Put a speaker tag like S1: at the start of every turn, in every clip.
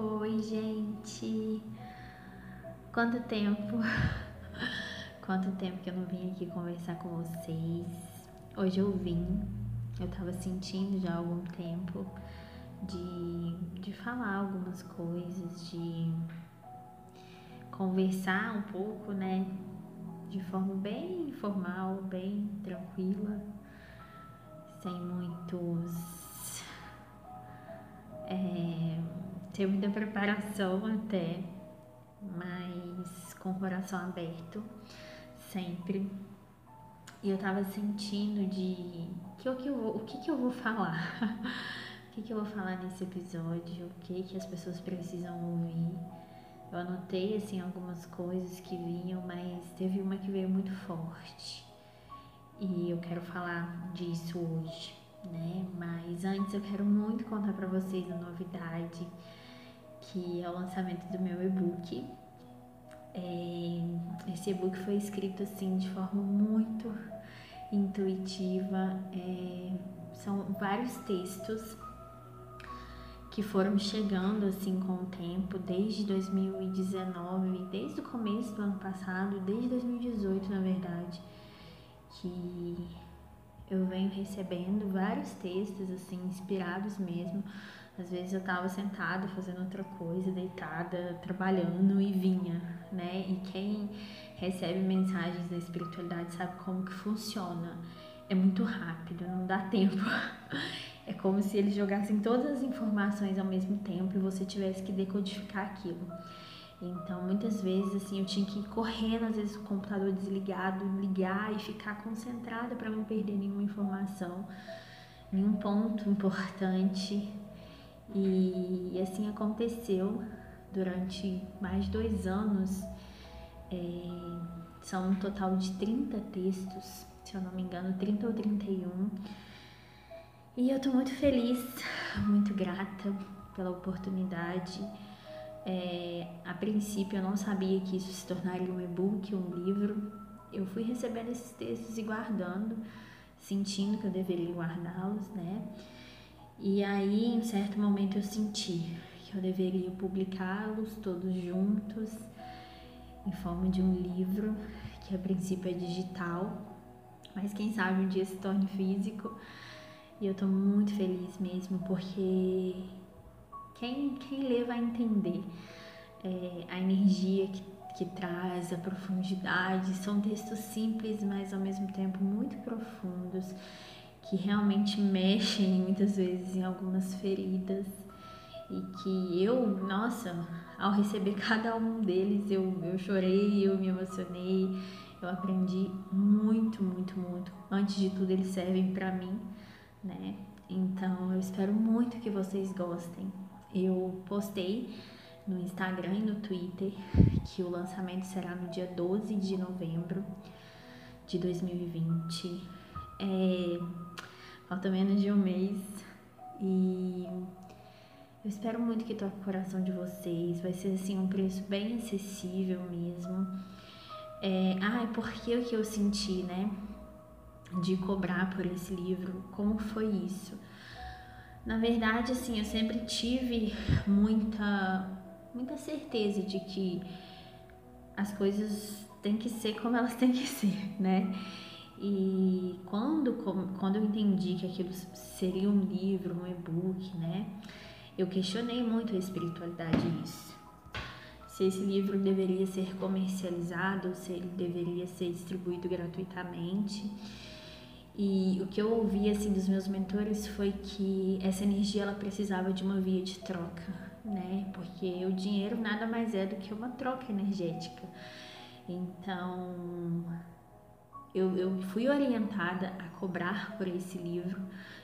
S1: Oi, gente! Quanto tempo! Quanto tempo que eu não vim aqui conversar com vocês. Hoje eu vim, eu tava sentindo já há algum tempo de, de falar algumas coisas, de conversar um pouco, né? De forma bem informal, bem tranquila, sem muitos. É, sem muita preparação até, mas com o coração aberto, sempre. E eu tava sentindo de que, o, que, eu vou, o que, que eu vou falar, o que, que eu vou falar nesse episódio, o que, que as pessoas precisam ouvir. Eu anotei assim algumas coisas que vinham, mas teve uma que veio muito forte. E eu quero falar disso hoje, né? Mas antes eu quero muito contar para vocês a novidade, que é o lançamento do meu e-book. É, esse e-book foi escrito assim de forma muito intuitiva. É, são vários textos que foram chegando assim com o tempo, desde 2019, desde o começo do ano passado, desde 2018 na verdade, que eu venho recebendo vários textos assim inspirados mesmo. Às vezes eu tava sentada fazendo outra coisa, deitada, trabalhando e vinha, né? E quem recebe mensagens da espiritualidade sabe como que funciona. É muito rápido, não dá tempo. É como se eles jogassem todas as informações ao mesmo tempo e você tivesse que decodificar aquilo. Então, muitas vezes, assim, eu tinha que ir correndo, às vezes, o computador desligado, ligar e ficar concentrada para não perder nenhuma informação, nenhum ponto importante. E, assim aconteceu durante mais dois anos. É, são um total de 30 textos, se eu não me engano, 30 ou 31 e eu tô muito feliz, muito grata pela oportunidade. É, a princípio eu não sabia que isso se tornaria um e-book, um livro. Eu fui recebendo esses textos e guardando, sentindo que eu deveria guardá-los, né? E aí, em certo momento, eu senti que eu deveria publicá-los todos juntos, em forma de um livro, que a princípio é digital, mas quem sabe um dia se torne físico. E eu tô muito feliz mesmo, porque quem, quem lê vai entender é, a energia que, que traz, a profundidade. São textos simples, mas ao mesmo tempo muito profundos, que realmente mexem muitas vezes em algumas feridas. E que eu, nossa, ao receber cada um deles, eu, eu chorei, eu me emocionei, eu aprendi muito, muito, muito. Antes de tudo, eles servem para mim né? Então eu espero muito que vocês gostem. Eu postei no Instagram e no Twitter que o lançamento será no dia 12 de novembro de 2020. É, falta menos de um mês e eu espero muito que toque o coração de vocês. Vai ser assim um preço bem acessível mesmo. É, ah, é porque o que eu senti, né? de cobrar por esse livro, como foi isso? Na verdade, assim, eu sempre tive muita muita certeza de que as coisas têm que ser como elas têm que ser, né? E quando, quando eu entendi que aquilo seria um livro, um e-book, né? Eu questionei muito a espiritualidade disso. Se esse livro deveria ser comercializado, se ele deveria ser distribuído gratuitamente. E o que eu ouvi assim dos meus mentores foi que essa energia ela precisava de uma via de troca, né? Porque o dinheiro nada mais é do que uma troca energética. Então, eu, eu fui orientada a cobrar por esse livro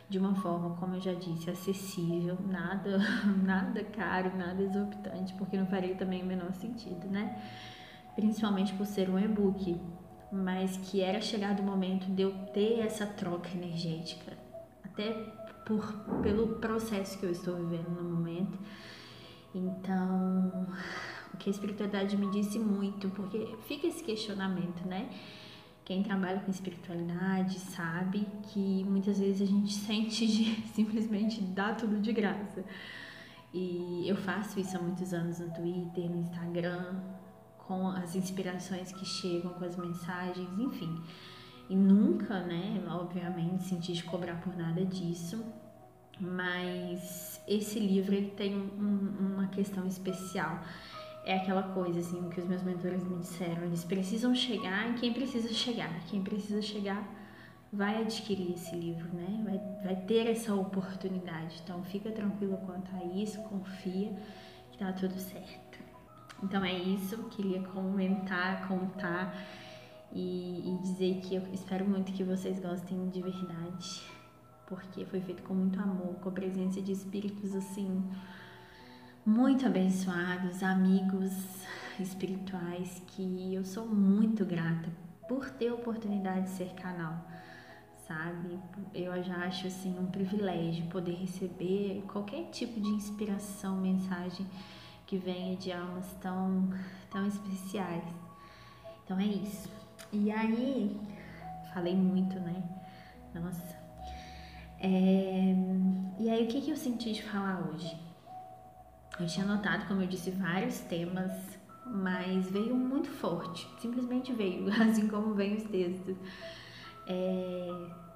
S1: de uma forma, como eu já disse, acessível, nada, nada caro, nada exorbitante, porque não faria também o menor sentido, né? Principalmente por ser um e-book mas que era chegado o momento de eu ter essa troca energética, até por, pelo processo que eu estou vivendo no momento. Então, o que a espiritualidade me disse muito, porque fica esse questionamento, né? Quem trabalha com espiritualidade sabe que muitas vezes a gente sente de simplesmente dar tudo de graça. E eu faço isso há muitos anos no Twitter, no Instagram, com as inspirações que chegam, com as mensagens, enfim. E nunca, né, obviamente, senti de cobrar por nada disso, mas esse livro ele tem um, uma questão especial. É aquela coisa assim que os meus mentores me disseram, eles precisam chegar em quem precisa chegar. Quem precisa chegar vai adquirir esse livro, né? Vai, vai ter essa oportunidade. Então fica tranquilo quanto a isso, confia que tá tudo certo. Então é isso, queria comentar, contar e, e dizer que eu espero muito que vocês gostem de verdade, porque foi feito com muito amor, com a presença de espíritos assim muito abençoados, amigos espirituais que eu sou muito grata por ter a oportunidade de ser canal, sabe? Eu já acho assim um privilégio poder receber qualquer tipo de inspiração, mensagem que venha de almas tão tão especiais. Então é isso. E aí, falei muito, né? Nossa. É... E aí, o que, que eu senti de falar hoje? Eu tinha anotado, como eu disse, vários temas, mas veio muito forte. Simplesmente veio, assim como vem os textos. É...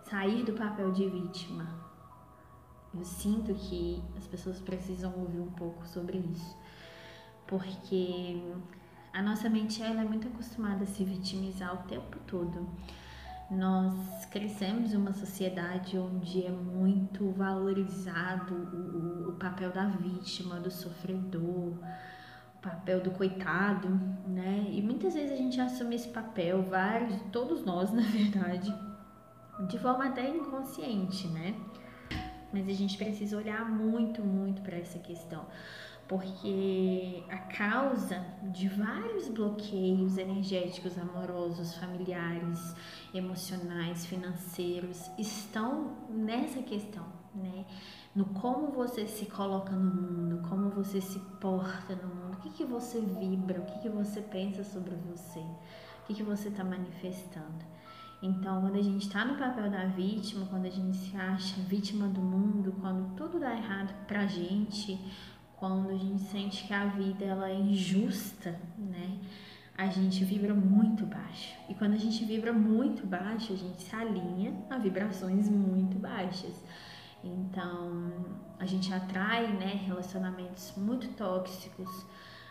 S1: Sair do papel de vítima. Eu sinto que as pessoas precisam ouvir um pouco sobre isso. Porque a nossa mente ela é muito acostumada a se vitimizar o tempo todo. Nós crescemos em uma sociedade onde é muito valorizado o, o, papel da vítima, do sofredor, o papel do coitado, né? E muitas vezes a gente assume esse papel, vários, todos nós, na verdade, de forma até inconsciente, né? Mas a gente precisa olhar muito, muito para essa questão porque a causa de vários bloqueios energéticos, amorosos, familiares, emocionais, financeiros estão nessa questão, né? No como você se coloca no mundo, como você se porta no mundo, o que, que você vibra, o que, que você pensa sobre você, o que, que você está manifestando. Então, quando a gente está no papel da vítima, quando a gente se acha vítima do mundo, quando tudo dá errado pra gente, quando a gente sente que a vida ela é injusta, né? A gente vibra muito baixo. E quando a gente vibra muito baixo, a gente se alinha a vibrações muito baixas. Então, a gente atrai, né, relacionamentos muito tóxicos.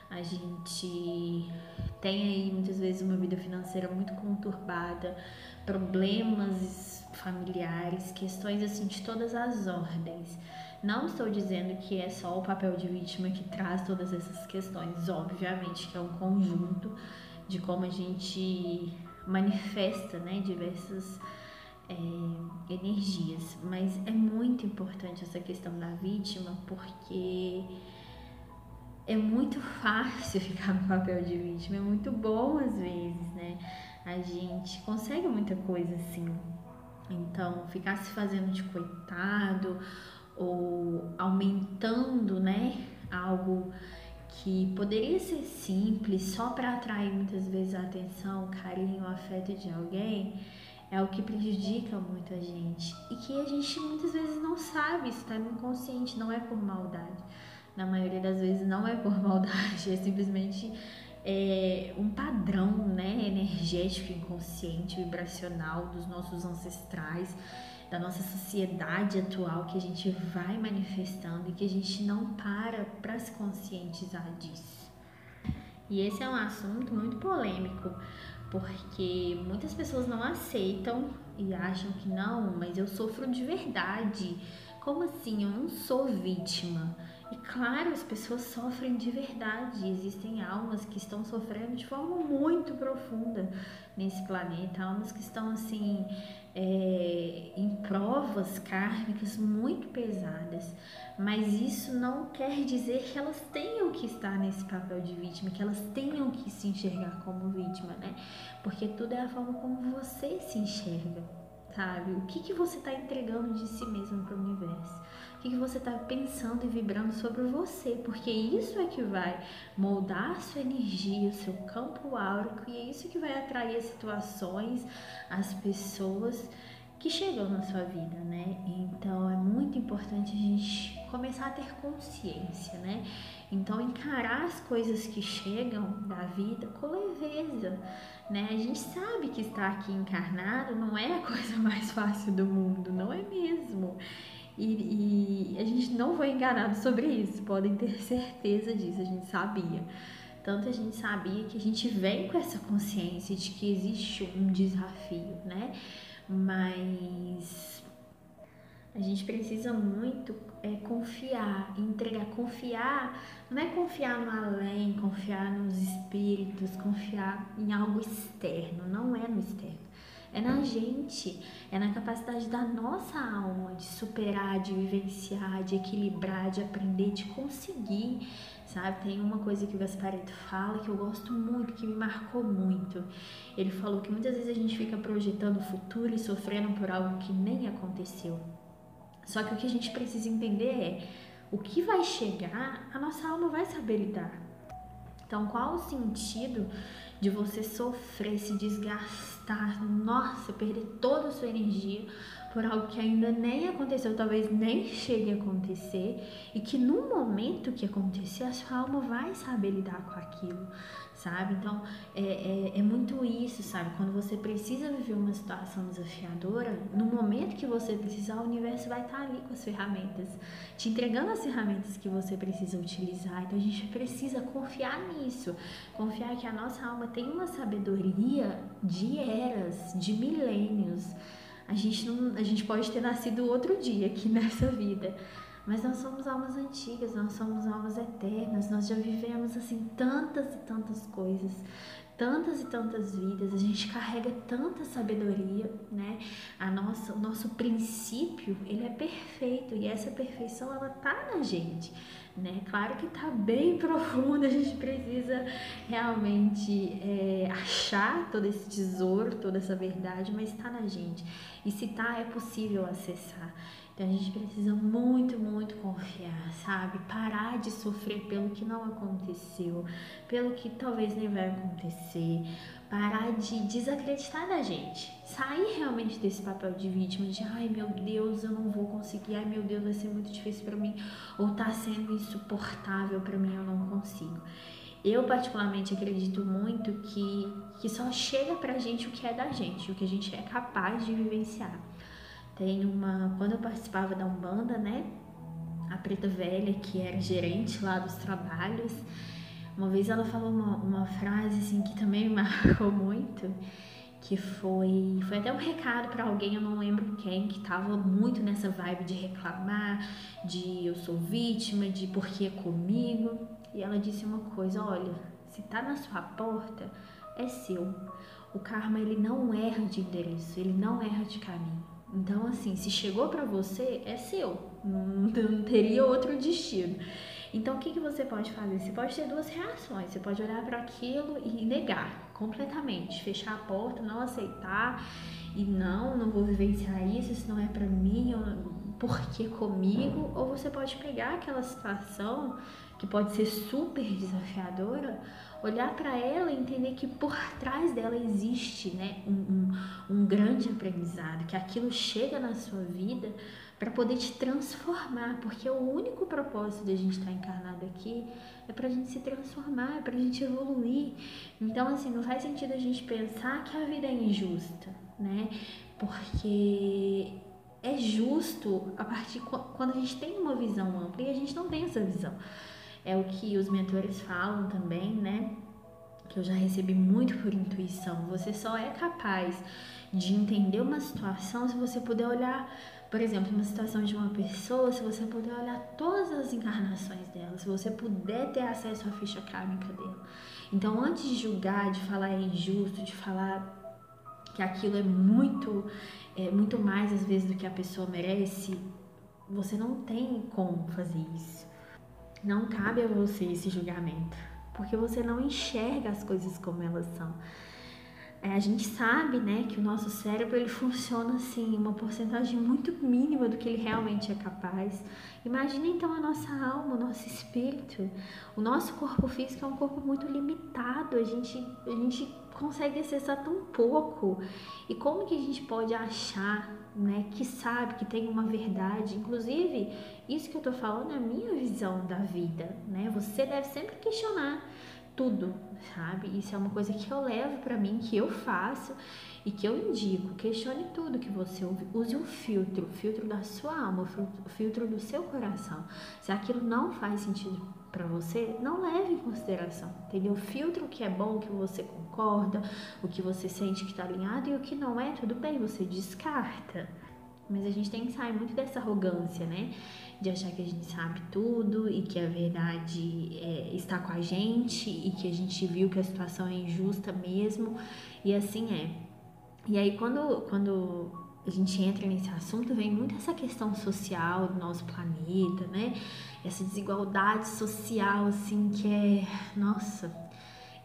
S1: A gente tem aí muitas vezes uma vida financeira muito conturbada, problemas familiares, questões assim de todas as ordens. Não estou dizendo que é só o papel de vítima que traz todas essas questões, obviamente que é um conjunto de como a gente manifesta né, diversas é, energias, mas é muito importante essa questão da vítima porque é muito fácil ficar no papel de vítima, é muito bom às vezes, né? A gente consegue muita coisa assim. Então, ficar se fazendo de coitado ou aumentando, né, algo que poderia ser simples só para atrair muitas vezes a atenção, carinho, afeto de alguém, é o que prejudica muito a gente e que a gente muitas vezes não sabe, está inconsciente, não é por maldade. Na maioria das vezes não é por maldade, é simplesmente é, um padrão né, energético, inconsciente, vibracional dos nossos ancestrais da nossa sociedade atual que a gente vai manifestando e que a gente não para para se conscientizar disso. E esse é um assunto muito polêmico, porque muitas pessoas não aceitam e acham que não, mas eu sofro de verdade. Como assim? Eu não sou vítima. E claro, as pessoas sofrem de verdade. Existem almas que estão sofrendo de forma muito profunda nesse planeta, almas que estão assim é, em provas kármicas muito pesadas, mas isso não quer dizer que elas tenham que estar nesse papel de vítima, que elas tenham que se enxergar como vítima, né? Porque tudo é a forma como você se enxerga, sabe? O que, que você está entregando de si mesmo para o universo? O que, que você está pensando e vibrando sobre você? Porque isso é que vai moldar a sua energia, o seu campo áurico, e é isso que vai atrair as situações, as pessoas que chegam na sua vida, né? Então é muito importante a gente começar a ter consciência, né? Então encarar as coisas que chegam da vida com leveza, né? A gente sabe que estar aqui encarnado não é a coisa mais fácil do mundo, não é mesmo? E, e a gente não foi enganado sobre isso, podem ter certeza disso, a gente sabia. Tanto a gente sabia que a gente vem com essa consciência de que existe um desafio, né? Mas a gente precisa muito é, confiar, entregar. Confiar não é confiar no além, confiar nos espíritos, confiar em algo externo, não é no externo. É na gente, é na capacidade da nossa alma de superar, de vivenciar, de equilibrar, de aprender, de conseguir sabe? Tem uma coisa que o Gaspareto fala que eu gosto muito, que me marcou muito. Ele falou que muitas vezes a gente fica projetando o futuro e sofrendo por algo que nem aconteceu. Só que o que a gente precisa entender é o que vai chegar, a nossa alma vai saber lidar. Então, qual o sentido de você sofrer, se desgastar, nossa, perder toda a sua energia por algo que ainda nem aconteceu, talvez nem chegue a acontecer, e que no momento que acontecer, a sua alma vai saber lidar com aquilo, sabe? Então é, é, é, muito isso, sabe? Quando você precisa viver uma situação desafiadora, no momento que você precisar, o universo vai estar ali com as ferramentas, te entregando as ferramentas que você precisa utilizar. Então a gente precisa confiar nisso, confiar que a nossa alma tem uma sabedoria de eras, de milênios a gente, não, a gente pode ter nascido outro dia aqui nessa vida, mas nós somos almas antigas, nós somos almas eternas, nós já vivemos assim tantas e tantas coisas, tantas e tantas vidas, a gente carrega tanta sabedoria, né? A nossa, o nosso princípio, ele é perfeito e essa perfeição ela tá na gente né? Claro que tá bem profundo, a gente precisa realmente é, achar todo esse tesouro, toda essa verdade, mas está na gente. E se tá, é possível acessar. Então a gente precisa muito, sabe? Parar de sofrer pelo que não aconteceu, pelo que talvez nem vai acontecer, parar de desacreditar da gente, sair realmente desse papel de vítima, de ai meu Deus, eu não vou conseguir, ai meu Deus, vai ser muito difícil para mim, ou tá sendo insuportável para mim, eu não consigo. Eu particularmente acredito muito que, que só chega pra gente o que é da gente, o que a gente é capaz de vivenciar. Tem uma. Quando eu participava da Umbanda, né? A Preta Velha, que era gerente lá dos trabalhos, uma vez ela falou uma, uma frase assim que também me marcou muito, que foi foi até um recado para alguém, eu não lembro quem, que tava muito nessa vibe de reclamar, de eu sou vítima, de por que é comigo. E ela disse uma coisa, olha, se tá na sua porta, é seu. O karma ele não erra de endereço, ele não erra de caminho. Então, assim, se chegou para você, é seu. Não, teria outro destino. Então, o que, que você pode fazer? Você pode ter duas reações. Você pode olhar para aquilo e negar completamente, fechar a porta, não aceitar e não, não vou vivenciar isso, isso não é para mim, por que comigo? Ou você pode pegar aquela situação que pode ser super desafiadora, olhar para ela e entender que por trás dela existe né, um, um, um grande aprendizado, que aquilo chega na sua vida para poder te transformar, porque o único propósito de a gente estar tá encarnado aqui é para a gente se transformar, é para a gente evoluir. Então, assim, não faz sentido a gente pensar que a vida é injusta, né? Porque é justo a partir quando a gente tem uma visão ampla e a gente não tem essa visão. É o que os mentores falam também, né? Que eu já recebi muito por intuição. Você só é capaz de entender uma situação se você puder olhar por exemplo, uma situação de uma pessoa, se você puder olhar todas as encarnações dela, se você puder ter acesso à ficha kármica dela. Então, antes de julgar, de falar é injusto, de falar que aquilo é muito, é, muito mais às vezes do que a pessoa merece, você não tem como fazer isso. Não cabe a você esse julgamento, porque você não enxerga as coisas como elas são. É, a gente sabe, né, que o nosso cérebro ele funciona assim, uma porcentagem muito mínima do que ele realmente é capaz. Imagina então a nossa alma, o nosso espírito. O nosso corpo físico é um corpo muito limitado, a gente, a gente consegue acessar tão pouco. E como que a gente pode achar, né, que sabe, que tem uma verdade. Inclusive, isso que eu tô falando é a minha visão da vida, né? Você deve sempre questionar tudo, sabe? Isso é uma coisa que eu levo para mim, que eu faço e que eu indico. Questione tudo que você ouve. Use um filtro, o filtro da sua alma, o filtro do seu coração. Se aquilo não faz sentido para você, não leve em consideração, entendeu? Filtro o que é bom, o que você concorda, o que você sente que está alinhado e o que não é, tudo bem, você descarta. Mas a gente tem que sair muito dessa arrogância, né? De achar que a gente sabe tudo e que a verdade é, está com a gente e que a gente viu que a situação é injusta mesmo. E assim é. E aí, quando, quando a gente entra nesse assunto, vem muito essa questão social do nosso planeta, né? Essa desigualdade social, assim, que é, nossa,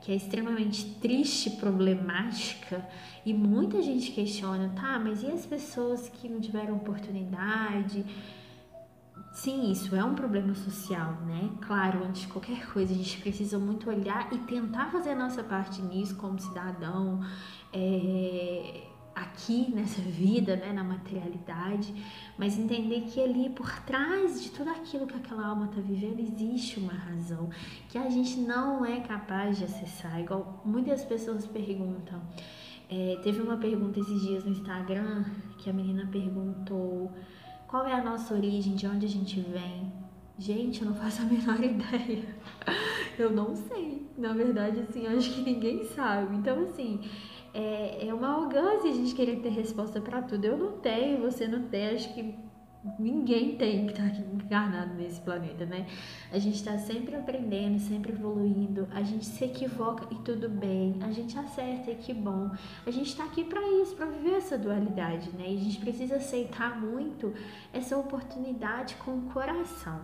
S1: que é extremamente triste, problemática, e muita gente questiona, tá, mas e as pessoas que não tiveram oportunidade? Sim, isso é um problema social, né? Claro, antes de qualquer coisa, a gente precisa muito olhar e tentar fazer a nossa parte nisso como cidadão, é, aqui nessa vida, né, na materialidade, mas entender que ali por trás de tudo aquilo que aquela alma está vivendo existe uma razão que a gente não é capaz de acessar. Igual muitas pessoas perguntam. É, teve uma pergunta esses dias no Instagram que a menina perguntou qual é a nossa origem, de onde a gente vem. Gente, eu não faço a menor ideia. Eu não sei. Na verdade, assim, acho que ninguém sabe. Então, assim, é, é uma arrogância a gente querer ter resposta para tudo. Eu não tenho, você não tem, acho que ninguém tem que estar tá aqui encarnado nesse planeta, né? A gente está sempre aprendendo, sempre evoluindo, a gente se equivoca e tudo bem, a gente acerta e que bom. A gente está aqui para isso, para viver essa dualidade, né? E a gente precisa aceitar muito essa oportunidade com o coração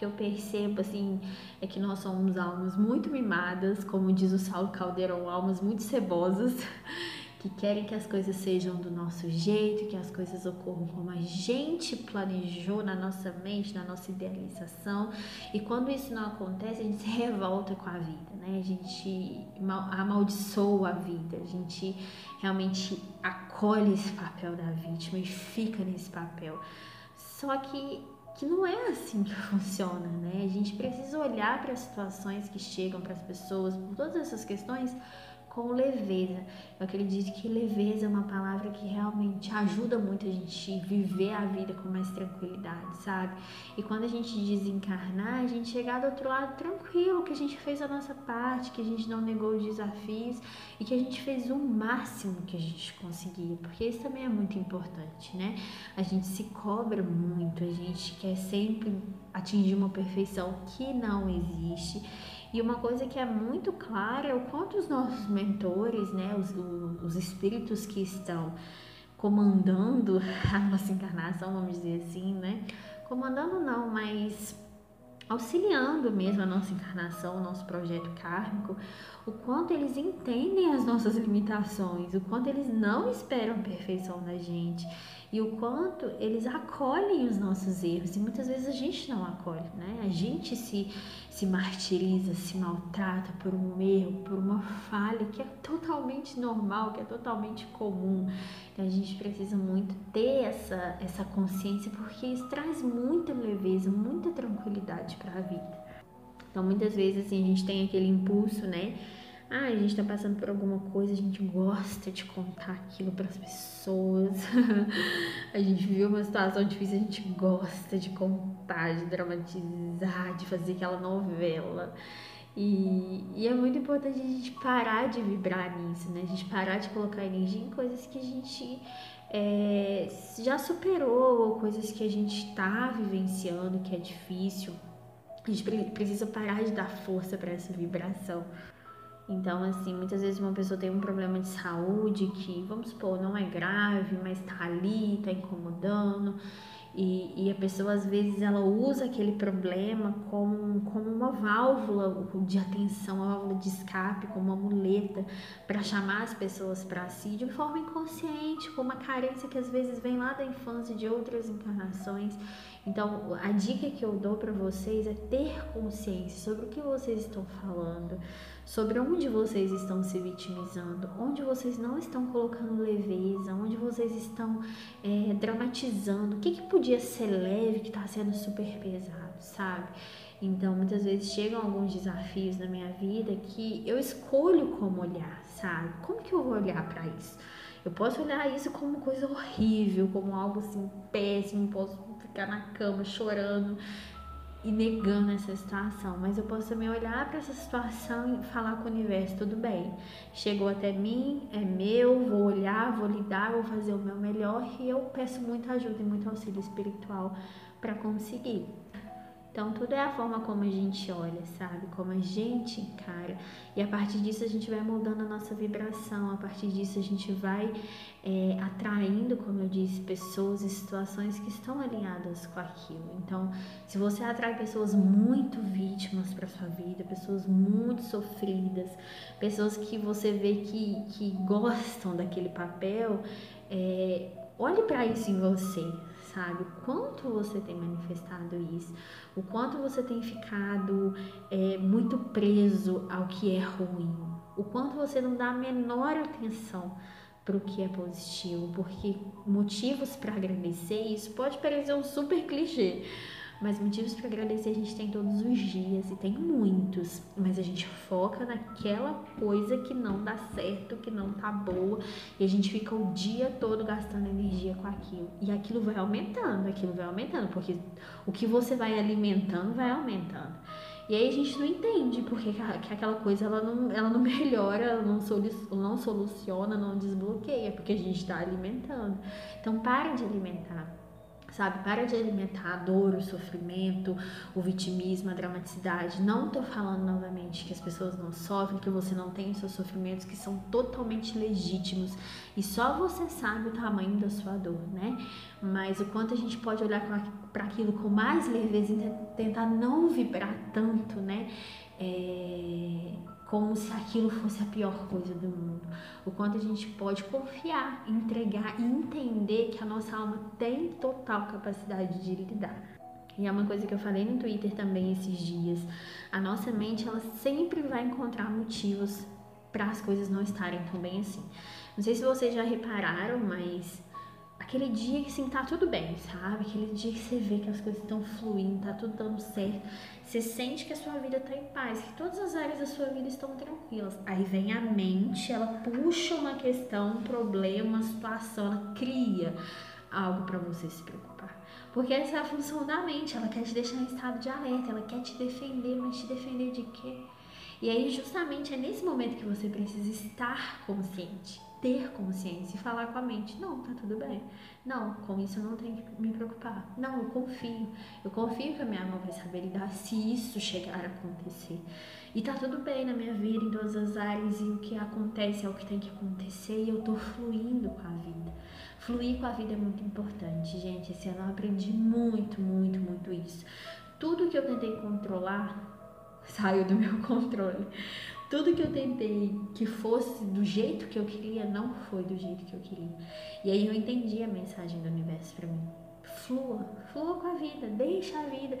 S1: que eu percebo assim é que nós somos almas muito mimadas, como diz o Saulo Caldeirão, almas muito cebosas, que querem que as coisas sejam do nosso jeito, que as coisas ocorram como a gente planejou na nossa mente, na nossa idealização. E quando isso não acontece, a gente se revolta com a vida, né? A gente amaldiçoa a vida, a gente realmente acolhe esse papel da vítima e fica nesse papel. Só que que não é assim que funciona, né? A gente precisa olhar para as situações que chegam para as pessoas, por todas essas questões, com leveza. Eu acredito que leveza é uma palavra que realmente ajuda muito a gente viver a vida com mais tranquilidade, sabe? E quando a gente desencarnar, a gente chegar do outro lado tranquilo, que a gente fez a nossa parte, que a gente não negou os desafios e que a gente fez o máximo que a gente conseguia, porque isso também é muito importante, né? A gente se cobra muito, a gente quer sempre atingir uma perfeição que não existe. E uma coisa que é muito clara é o quanto os nossos mentores, né, os, os espíritos que estão comandando a nossa encarnação, vamos dizer assim, né? Comandando não, mas auxiliando mesmo a nossa encarnação, o nosso projeto kármico, o quanto eles entendem as nossas limitações, o quanto eles não esperam perfeição da gente e o quanto eles acolhem os nossos erros e muitas vezes a gente não acolhe, né? A gente se, se martiriza, se maltrata por um erro, por uma falha que é totalmente normal, que é totalmente comum. Então a gente precisa muito ter essa, essa consciência porque isso traz muita leveza, muita tranquilidade para a vida. Então muitas vezes assim a gente tem aquele impulso, né? Ah, a gente tá passando por alguma coisa, a gente gosta de contar aquilo para as pessoas. a gente viu uma situação difícil, a gente gosta de contar, de dramatizar, de fazer aquela novela. E, e, é muito importante a gente parar de vibrar nisso, né? A gente parar de colocar energia em coisas que a gente é, já superou, ou coisas que a gente está vivenciando, que é difícil. A gente precisa parar de dar força para essa vibração. Então, assim, muitas vezes uma pessoa tem um problema de saúde que, vamos supor, não é grave, mas tá ali, tá incomodando. E, e, a pessoa às vezes ela usa aquele problema como, como uma válvula de atenção, uma válvula de escape, como uma muleta para chamar as pessoas para si de forma inconsciente, com uma carência que às vezes vem lá da infância de outras encarnações. Então, a dica que eu dou para vocês é ter consciência sobre o que vocês estão falando, sobre onde vocês estão se vitimizando, onde vocês não estão colocando leveza, onde vocês estão é, dramatizando, o que, que podia ser leve que está sendo super pesado, sabe? Então, muitas vezes chegam alguns desafios na minha vida que eu escolho como olhar, sabe? Como que eu vou olhar para isso? Eu posso olhar isso como coisa horrível, como algo assim péssimo, posso ficar na cama chorando, e negando essa situação, mas eu posso também olhar para essa situação e falar com o universo, tudo bem, chegou até mim, é meu, vou olhar, vou lidar, vou fazer o meu melhor e eu peço muita ajuda e muito auxílio espiritual para conseguir. Então, tudo é a forma como a gente olha, sabe? Como a gente encara. E a partir disso, a gente vai moldando a nossa vibração. A partir disso, a gente vai é, atraindo, como eu disse, pessoas e situações que estão alinhadas com aquilo. Então, se você atrai pessoas muito vítimas para sua vida, pessoas muito sofridas, pessoas que você vê que, que gostam daquele papel, é, olhe para isso em você, sabe? O quanto você tem manifestado isso, o quanto você tem ficado é, muito preso ao que é ruim, o quanto você não dá a menor atenção para o que é positivo, porque motivos para agradecer, isso pode parecer um super clichê, mas motivos para agradecer a gente tem todos os dias e tem muitos, mas a gente foca naquela coisa que não dá certo, que não tá boa, e a gente fica o dia todo gastando energia com aquilo. E aquilo vai aumentando, aquilo vai aumentando, porque o que você vai alimentando vai aumentando. E aí a gente não entende porque que aquela coisa ela não, ela não melhora, ela não, solu não soluciona, não desbloqueia, porque a gente está alimentando. Então para de alimentar sabe? Para de alimentar a dor, o sofrimento, o vitimismo, a dramaticidade. Não tô falando novamente que as pessoas não sofrem, que você não tem seus sofrimentos que são totalmente legítimos e só você sabe o tamanho da sua dor, né? Mas o quanto a gente pode olhar para aquilo com mais leveza e tentar não vibrar tanto, né? É como se aquilo fosse a pior coisa do mundo. O quanto a gente pode confiar, entregar e entender que a nossa alma tem total capacidade de lidar. E é uma coisa que eu falei no Twitter também esses dias. A nossa mente, ela sempre vai encontrar motivos para as coisas não estarem tão bem assim. Não sei se vocês já repararam, mas aquele dia que assim tá tudo bem, sabe? Aquele dia que você vê que as coisas estão fluindo, tá tudo dando certo. Você sente que a sua vida tá em paz, que todas as áreas da sua vida estão tranquilas. Aí vem a mente, ela puxa uma questão, um problema, uma situação, ela cria algo para você se preocupar. Porque essa é a função da mente, ela quer te deixar em estado de alerta, ela quer te defender, mas te defender de quê? E aí justamente é nesse momento que você precisa estar consciente ter consciência e falar com a mente: não, tá tudo bem. Não, com isso eu não tenho que me preocupar. Não, eu confio. Eu confio que a minha alma vai saber lidar se isso chegar a acontecer. E tá tudo bem na minha vida, em todas as áreas, e o que acontece é o que tem que acontecer, e eu tô fluindo com a vida. Fluir com a vida é muito importante, gente. Esse ano eu aprendi muito, muito, muito isso. Tudo que eu tentei controlar saiu do meu controle. Tudo que eu tentei que fosse do jeito que eu queria, não foi do jeito que eu queria. E aí eu entendi a mensagem do universo para mim. Flua, flua com a vida, deixa a vida.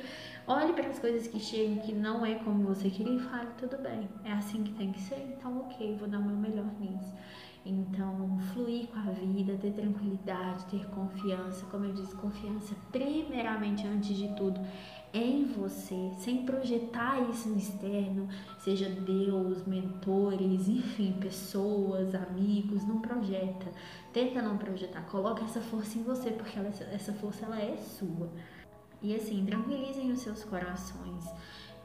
S1: Olhe para as coisas que chegam que não é como você queria e fale, tudo bem, é assim que tem que ser, então ok, vou dar o meu melhor nisso. Então, fluir com a vida, ter tranquilidade, ter confiança, como eu disse, confiança primeiramente antes de tudo em você, sem projetar isso no externo, seja Deus, mentores, enfim, pessoas, amigos, não projeta. Tenta não projetar, coloca essa força em você, porque ela, essa força ela é sua. E assim, tranquilizem os seus corações.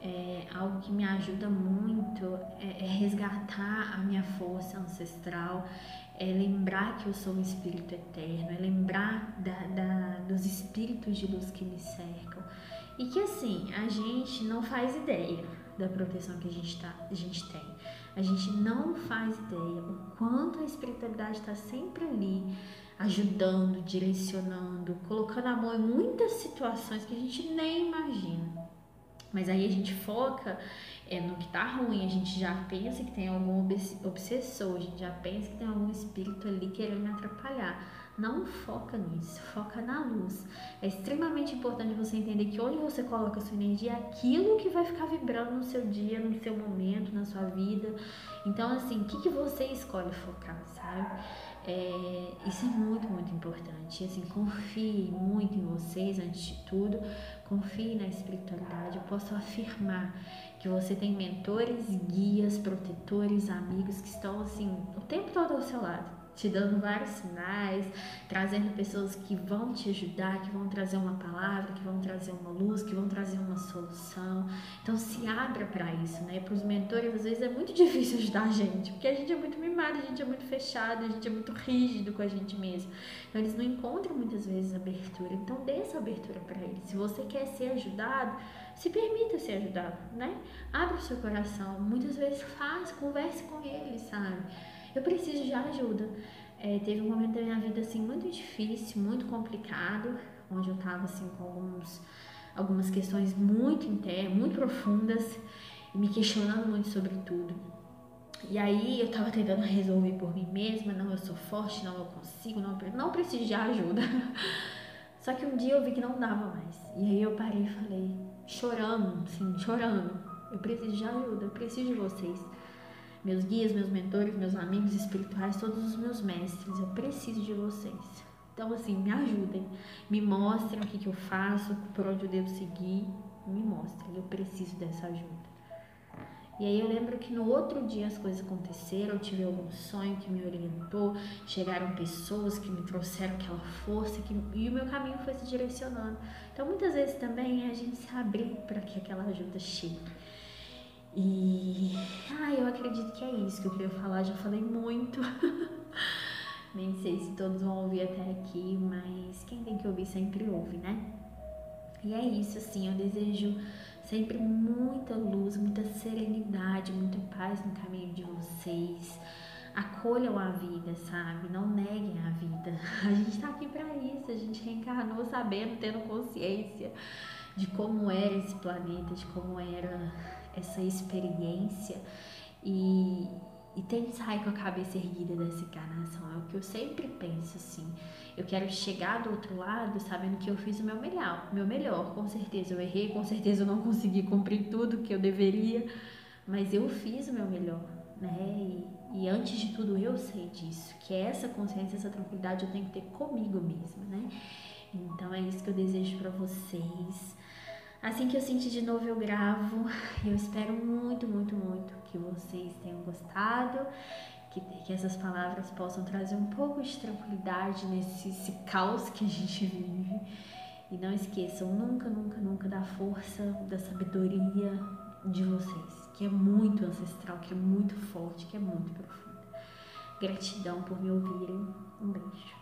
S1: É, algo que me ajuda muito é, é resgatar a minha força ancestral, é lembrar que eu sou um espírito eterno, é lembrar da, da, dos espíritos de luz que me cercam. E que assim, a gente não faz ideia da proteção que a gente, tá, a gente tem. A gente não faz ideia o quanto a espiritualidade está sempre ali, ajudando, direcionando, colocando a mão em muitas situações que a gente nem imagina. Mas aí a gente foca é, no que tá ruim, a gente já pensa que tem algum obsessor, a gente já pensa que tem algum espírito ali querendo atrapalhar. Não foca nisso, foca na luz. É extremamente importante você entender que onde você coloca a sua energia é aquilo que vai ficar vibrando no seu dia, no seu momento, na sua vida. Então, assim, o que, que você escolhe focar, sabe? É, isso é muito, muito importante. Assim, confie muito em vocês antes de tudo. Confie na espiritualidade. Eu posso afirmar que você tem mentores, guias, protetores, amigos que estão assim o tempo todo ao seu lado te dando vários sinais, trazendo pessoas que vão te ajudar, que vão trazer uma palavra, que vão trazer uma luz, que vão trazer uma solução. Então se abra para isso, né? Para os mentores às vezes é muito difícil ajudar a gente, porque a gente é muito mimado, a gente é muito fechado, a gente é muito rígido com a gente mesmo. Então eles não encontram muitas vezes abertura. Então dê essa abertura para eles. Se você quer ser ajudado, se permita ser ajudado, né? Abra o seu coração. Muitas vezes faz, converse com eles, sabe? Eu preciso de ajuda. É, teve um momento da minha vida assim muito difícil, muito complicado, onde eu tava assim com alguns, algumas questões muito internas, muito profundas e me questionando muito sobre tudo. E aí eu tava tentando resolver por mim mesma, não, eu sou forte, não, eu consigo, não, não preciso de ajuda. Só que um dia eu vi que não dava mais. E aí eu parei e falei, chorando, assim, chorando, eu preciso de ajuda, eu preciso de vocês meus guias, meus mentores, meus amigos espirituais, todos os meus mestres. Eu preciso de vocês. Então, assim, me ajudem, me mostrem o que, que eu faço, por onde eu devo seguir. Me mostrem, eu preciso dessa ajuda. E aí eu lembro que no outro dia as coisas aconteceram, eu tive algum sonho que me orientou, chegaram pessoas que me trouxeram aquela força que, e o meu caminho foi se direcionando. Então muitas vezes também é a gente se abrir para que aquela ajuda chegue. E ah, eu acredito que é isso que eu queria falar, já falei muito. Nem sei se todos vão ouvir até aqui, mas quem tem que ouvir sempre ouve, né? E é isso, assim, eu desejo sempre muita luz, muita serenidade, muita paz no caminho de vocês. Acolham a vida, sabe? Não neguem a vida. A gente tá aqui para isso, a gente reencarnou sabendo, tendo consciência de como era esse planeta, de como era essa experiência e, e tem que sair com a cabeça erguida dessa encarnação. É o que eu sempre penso assim. Eu quero chegar do outro lado sabendo que eu fiz o meu melhor, meu melhor. Com certeza eu errei, com certeza eu não consegui cumprir tudo que eu deveria, mas eu fiz o meu melhor, né? E, e antes de tudo eu sei disso, que essa consciência, essa tranquilidade eu tenho que ter comigo mesma, né? Então é isso que eu desejo para vocês. Assim que eu sentir de novo, eu gravo. Eu espero muito, muito, muito que vocês tenham gostado, que, que essas palavras possam trazer um pouco de tranquilidade nesse caos que a gente vive. E não esqueçam nunca, nunca, nunca da força, da sabedoria de vocês, que é muito ancestral, que é muito forte, que é muito profunda. Gratidão por me ouvirem. Um beijo.